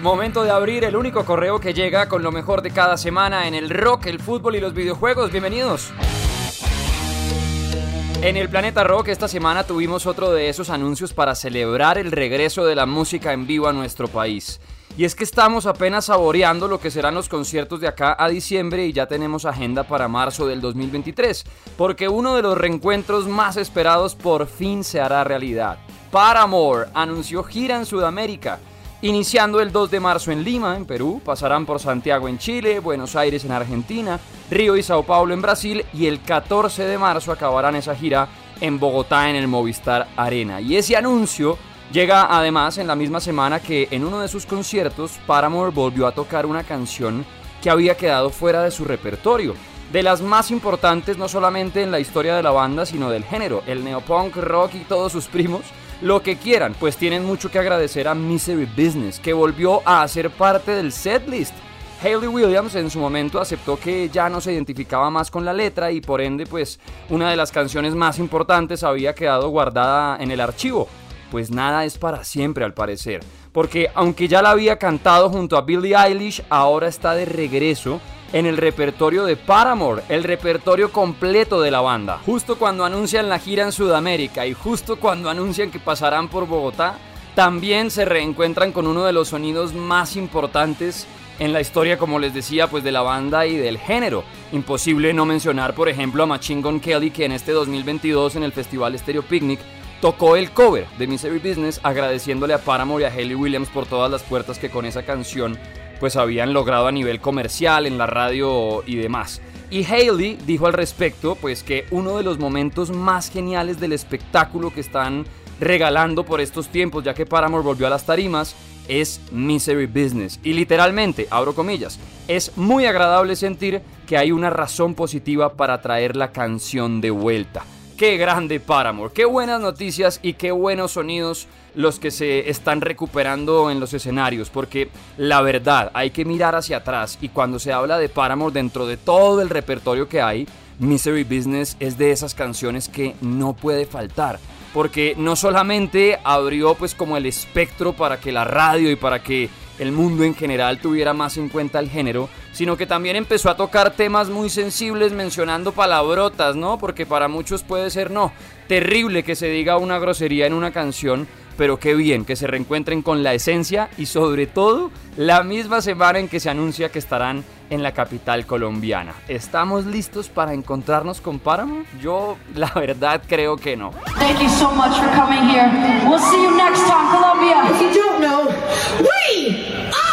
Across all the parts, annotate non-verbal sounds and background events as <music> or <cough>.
Momento de abrir el único correo que llega con lo mejor de cada semana en el rock, el fútbol y los videojuegos. Bienvenidos. En el Planeta Rock esta semana tuvimos otro de esos anuncios para celebrar el regreso de la música en vivo a nuestro país. Y es que estamos apenas saboreando lo que serán los conciertos de acá a diciembre y ya tenemos agenda para marzo del 2023, porque uno de los reencuentros más esperados por fin se hará realidad. Paramore anunció gira en Sudamérica. Iniciando el 2 de marzo en Lima, en Perú, pasarán por Santiago en Chile, Buenos Aires en Argentina, Río y Sao Paulo en Brasil y el 14 de marzo acabarán esa gira en Bogotá en el Movistar Arena. Y ese anuncio llega además en la misma semana que en uno de sus conciertos Paramore volvió a tocar una canción que había quedado fuera de su repertorio. De las más importantes no solamente en la historia de la banda, sino del género, el neopunk, rock y todos sus primos lo que quieran, pues tienen mucho que agradecer a Misery Business, que volvió a hacer parte del setlist. Hayley Williams en su momento aceptó que ya no se identificaba más con la letra y por ende pues una de las canciones más importantes había quedado guardada en el archivo. Pues nada es para siempre al parecer, porque aunque ya la había cantado junto a Billie Eilish, ahora está de regreso en el repertorio de Paramore, el repertorio completo de la banda. Justo cuando anuncian la gira en Sudamérica y justo cuando anuncian que pasarán por Bogotá, también se reencuentran con uno de los sonidos más importantes en la historia, como les decía, pues de la banda y del género. Imposible no mencionar, por ejemplo, a Machine Gun Kelly, que en este 2022 en el Festival Stereo Picnic tocó el cover de Misery Business, agradeciéndole a Paramore y a Hayley Williams por todas las puertas que con esa canción pues habían logrado a nivel comercial, en la radio y demás. Y Haley dijo al respecto, pues que uno de los momentos más geniales del espectáculo que están regalando por estos tiempos, ya que Paramore volvió a las tarimas, es Misery Business. Y literalmente, abro comillas, es muy agradable sentir que hay una razón positiva para traer la canción de vuelta. Qué grande Paramore, qué buenas noticias y qué buenos sonidos los que se están recuperando en los escenarios, porque la verdad hay que mirar hacia atrás y cuando se habla de Paramore dentro de todo el repertorio que hay, Misery Business es de esas canciones que no puede faltar, porque no solamente abrió pues como el espectro para que la radio y para que el mundo en general tuviera más en cuenta el género, sino que también empezó a tocar temas muy sensibles mencionando palabrotas, ¿no? Porque para muchos puede ser no, terrible que se diga una grosería en una canción, pero qué bien que se reencuentren con la esencia y sobre todo la misma semana en que se anuncia que estarán en la capital colombiana. ¿Estamos listos para encontrarnos con Páramo? Yo <laughs> la verdad creo que no. Thank you so much for coming here. We'll see you next time, Colombia. If you don't know, we are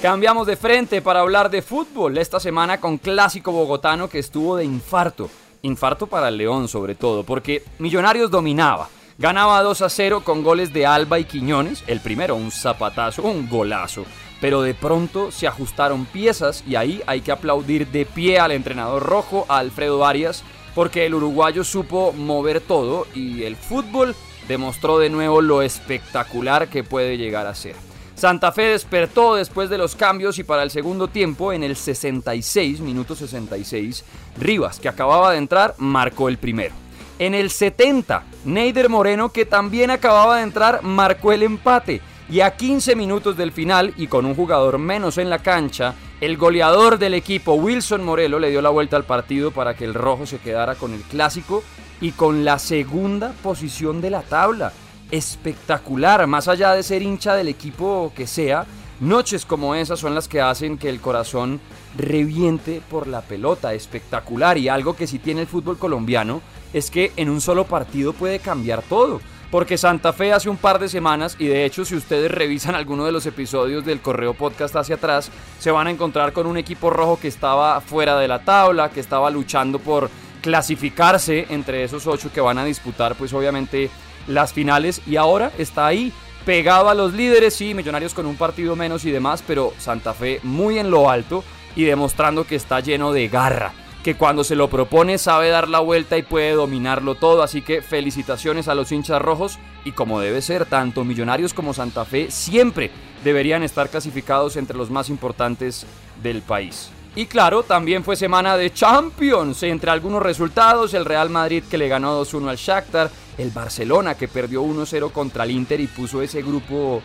Cambiamos de frente para hablar de fútbol esta semana con clásico bogotano que estuvo de infarto. Infarto para el León sobre todo, porque Millonarios dominaba. Ganaba 2 a 0 con goles de Alba y Quiñones, el primero un zapatazo, un golazo. Pero de pronto se ajustaron piezas y ahí hay que aplaudir de pie al entrenador rojo, a Alfredo Arias, porque el uruguayo supo mover todo y el fútbol demostró de nuevo lo espectacular que puede llegar a ser. Santa Fe despertó después de los cambios y para el segundo tiempo, en el 66, minuto 66, Rivas, que acababa de entrar, marcó el primero. En el 70, Neider Moreno, que también acababa de entrar, marcó el empate. Y a 15 minutos del final y con un jugador menos en la cancha, el goleador del equipo, Wilson Morelo, le dio la vuelta al partido para que el rojo se quedara con el clásico y con la segunda posición de la tabla espectacular, más allá de ser hincha del equipo que sea, noches como esas son las que hacen que el corazón reviente por la pelota, espectacular. Y algo que sí tiene el fútbol colombiano es que en un solo partido puede cambiar todo. Porque Santa Fe hace un par de semanas, y de hecho si ustedes revisan alguno de los episodios del Correo Podcast hacia atrás, se van a encontrar con un equipo rojo que estaba fuera de la tabla, que estaba luchando por clasificarse entre esos ocho que van a disputar pues obviamente las finales y ahora está ahí pegado a los líderes, sí, Millonarios con un partido menos y demás, pero Santa Fe muy en lo alto y demostrando que está lleno de garra, que cuando se lo propone sabe dar la vuelta y puede dominarlo todo, así que felicitaciones a los hinchas rojos y como debe ser, tanto Millonarios como Santa Fe siempre deberían estar clasificados entre los más importantes del país. Y claro, también fue semana de Champions. Entre algunos resultados, el Real Madrid que le ganó 2-1 al Shakhtar, el Barcelona que perdió 1-0 contra el Inter y puso ese grupo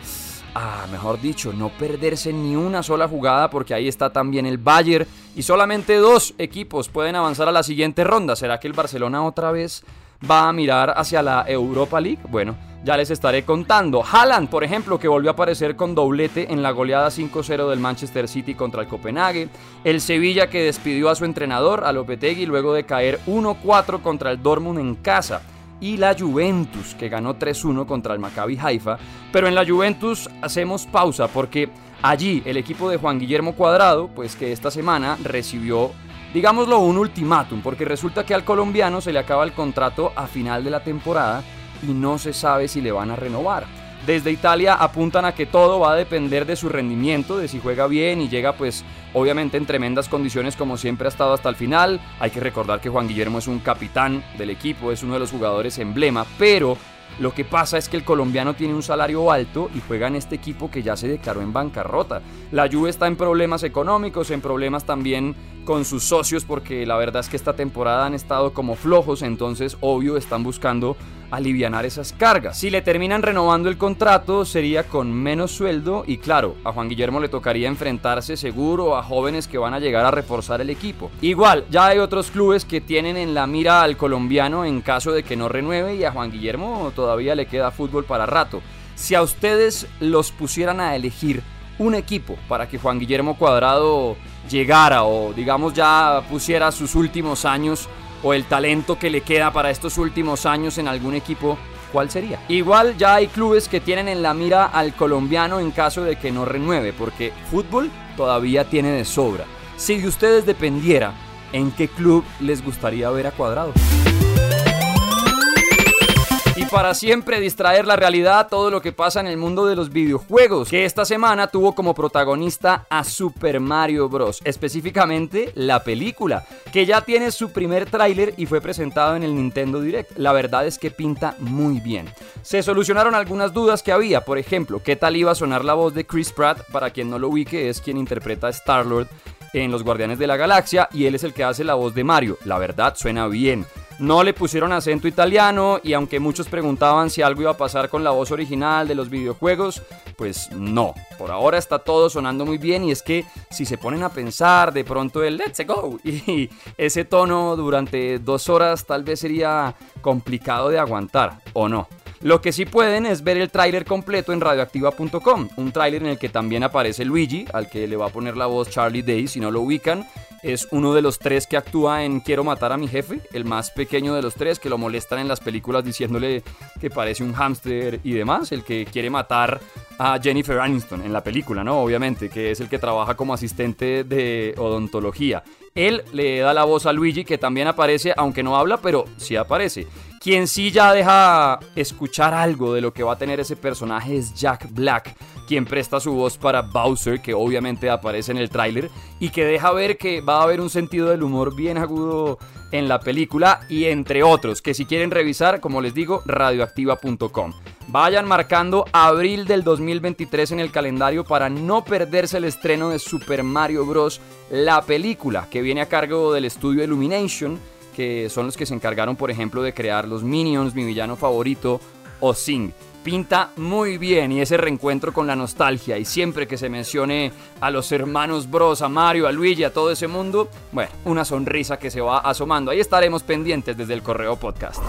a, mejor dicho, no perderse ni una sola jugada porque ahí está también el Bayern y solamente dos equipos pueden avanzar a la siguiente ronda. ¿Será que el Barcelona otra vez va a mirar hacia la Europa League? Bueno, ya les estaré contando. Haaland, por ejemplo, que volvió a aparecer con doblete en la goleada 5-0 del Manchester City contra el Copenhague. El Sevilla que despidió a su entrenador, a luego de caer 1-4 contra el Dortmund en casa y la Juventus, que ganó 3-1 contra el Maccabi Haifa. Pero en la Juventus hacemos pausa porque allí el equipo de Juan Guillermo Cuadrado, pues que esta semana recibió, digámoslo, un ultimátum, porque resulta que al colombiano se le acaba el contrato a final de la temporada y no se sabe si le van a renovar. Desde Italia apuntan a que todo va a depender de su rendimiento, de si juega bien y llega pues obviamente en tremendas condiciones como siempre ha estado hasta el final. Hay que recordar que Juan Guillermo es un capitán del equipo, es uno de los jugadores emblema, pero lo que pasa es que el colombiano tiene un salario alto y juega en este equipo que ya se declaró en bancarrota. La Juve está en problemas económicos, en problemas también con sus socios porque la verdad es que esta temporada han estado como flojos, entonces obvio están buscando alivianar esas cargas. Si le terminan renovando el contrato sería con menos sueldo y claro, a Juan Guillermo le tocaría enfrentarse seguro a jóvenes que van a llegar a reforzar el equipo. Igual, ya hay otros clubes que tienen en la mira al colombiano en caso de que no renueve y a Juan Guillermo todavía le queda fútbol para rato. Si a ustedes los pusieran a elegir un equipo para que Juan Guillermo Cuadrado llegara o digamos ya pusiera sus últimos años o el talento que le queda para estos últimos años en algún equipo, ¿cuál sería? Igual ya hay clubes que tienen en la mira al colombiano en caso de que no renueve, porque fútbol todavía tiene de sobra. Si de ustedes dependiera, ¿en qué club les gustaría ver a Cuadrado? Y para siempre distraer la realidad todo lo que pasa en el mundo de los videojuegos, que esta semana tuvo como protagonista a Super Mario Bros. Específicamente la película, que ya tiene su primer tráiler y fue presentado en el Nintendo Direct. La verdad es que pinta muy bien. Se solucionaron algunas dudas que había, por ejemplo, qué tal iba a sonar la voz de Chris Pratt, para quien no lo ubique es quien interpreta a Star-Lord en Los Guardianes de la Galaxia y él es el que hace la voz de Mario. La verdad suena bien. No le pusieron acento italiano y aunque muchos preguntaban si algo iba a pasar con la voz original de los videojuegos, pues no. Por ahora está todo sonando muy bien y es que si se ponen a pensar de pronto el let's go <laughs> y ese tono durante dos horas tal vez sería complicado de aguantar o no. Lo que sí pueden es ver el tráiler completo en radioactiva.com, un tráiler en el que también aparece Luigi, al que le va a poner la voz Charlie Day si no lo ubican. Es uno de los tres que actúa en Quiero matar a mi jefe, el más pequeño de los tres, que lo molestan en las películas diciéndole que parece un hámster y demás, el que quiere matar a Jennifer Aniston en la película, ¿no? Obviamente, que es el que trabaja como asistente de odontología. Él le da la voz a Luigi, que también aparece, aunque no habla, pero sí aparece. Quien sí ya deja escuchar algo de lo que va a tener ese personaje es Jack Black, quien presta su voz para Bowser, que obviamente aparece en el tráiler, y que deja ver que va a haber un sentido del humor bien agudo en la película, y entre otros, que si quieren revisar, como les digo, radioactiva.com. Vayan marcando abril del 2023 en el calendario para no perderse el estreno de Super Mario Bros. La película, que viene a cargo del estudio Illumination que son los que se encargaron, por ejemplo, de crear los Minions, mi villano favorito, o Sing. Pinta muy bien y ese reencuentro con la nostalgia y siempre que se mencione a los hermanos Bros, a Mario, a Luigi, a todo ese mundo, bueno, una sonrisa que se va asomando. Ahí estaremos pendientes desde el correo podcast.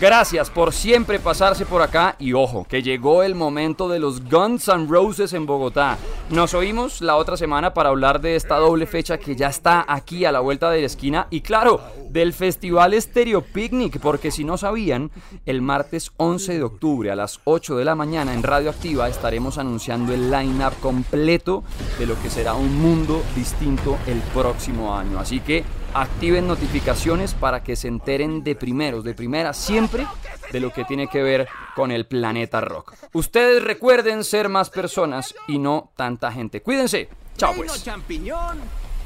Gracias por siempre pasarse por acá y ojo, que llegó el momento de los Guns N' Roses en Bogotá. Nos oímos la otra semana para hablar de esta doble fecha que ya está aquí a la vuelta de la esquina y claro, del Festival Stereo Picnic, porque si no sabían, el martes 11 de octubre a las 8 de la mañana en Radio Activa estaremos anunciando el line-up completo de lo que será un mundo distinto el próximo año. Así que activen notificaciones para que se enteren de primeros, de primera, siempre de lo que tiene que ver con el planeta rock. Ustedes recuerden ser más personas y no tanta gente. Cuídense. Chao pues. champiñón,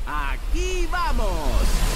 aquí vamos.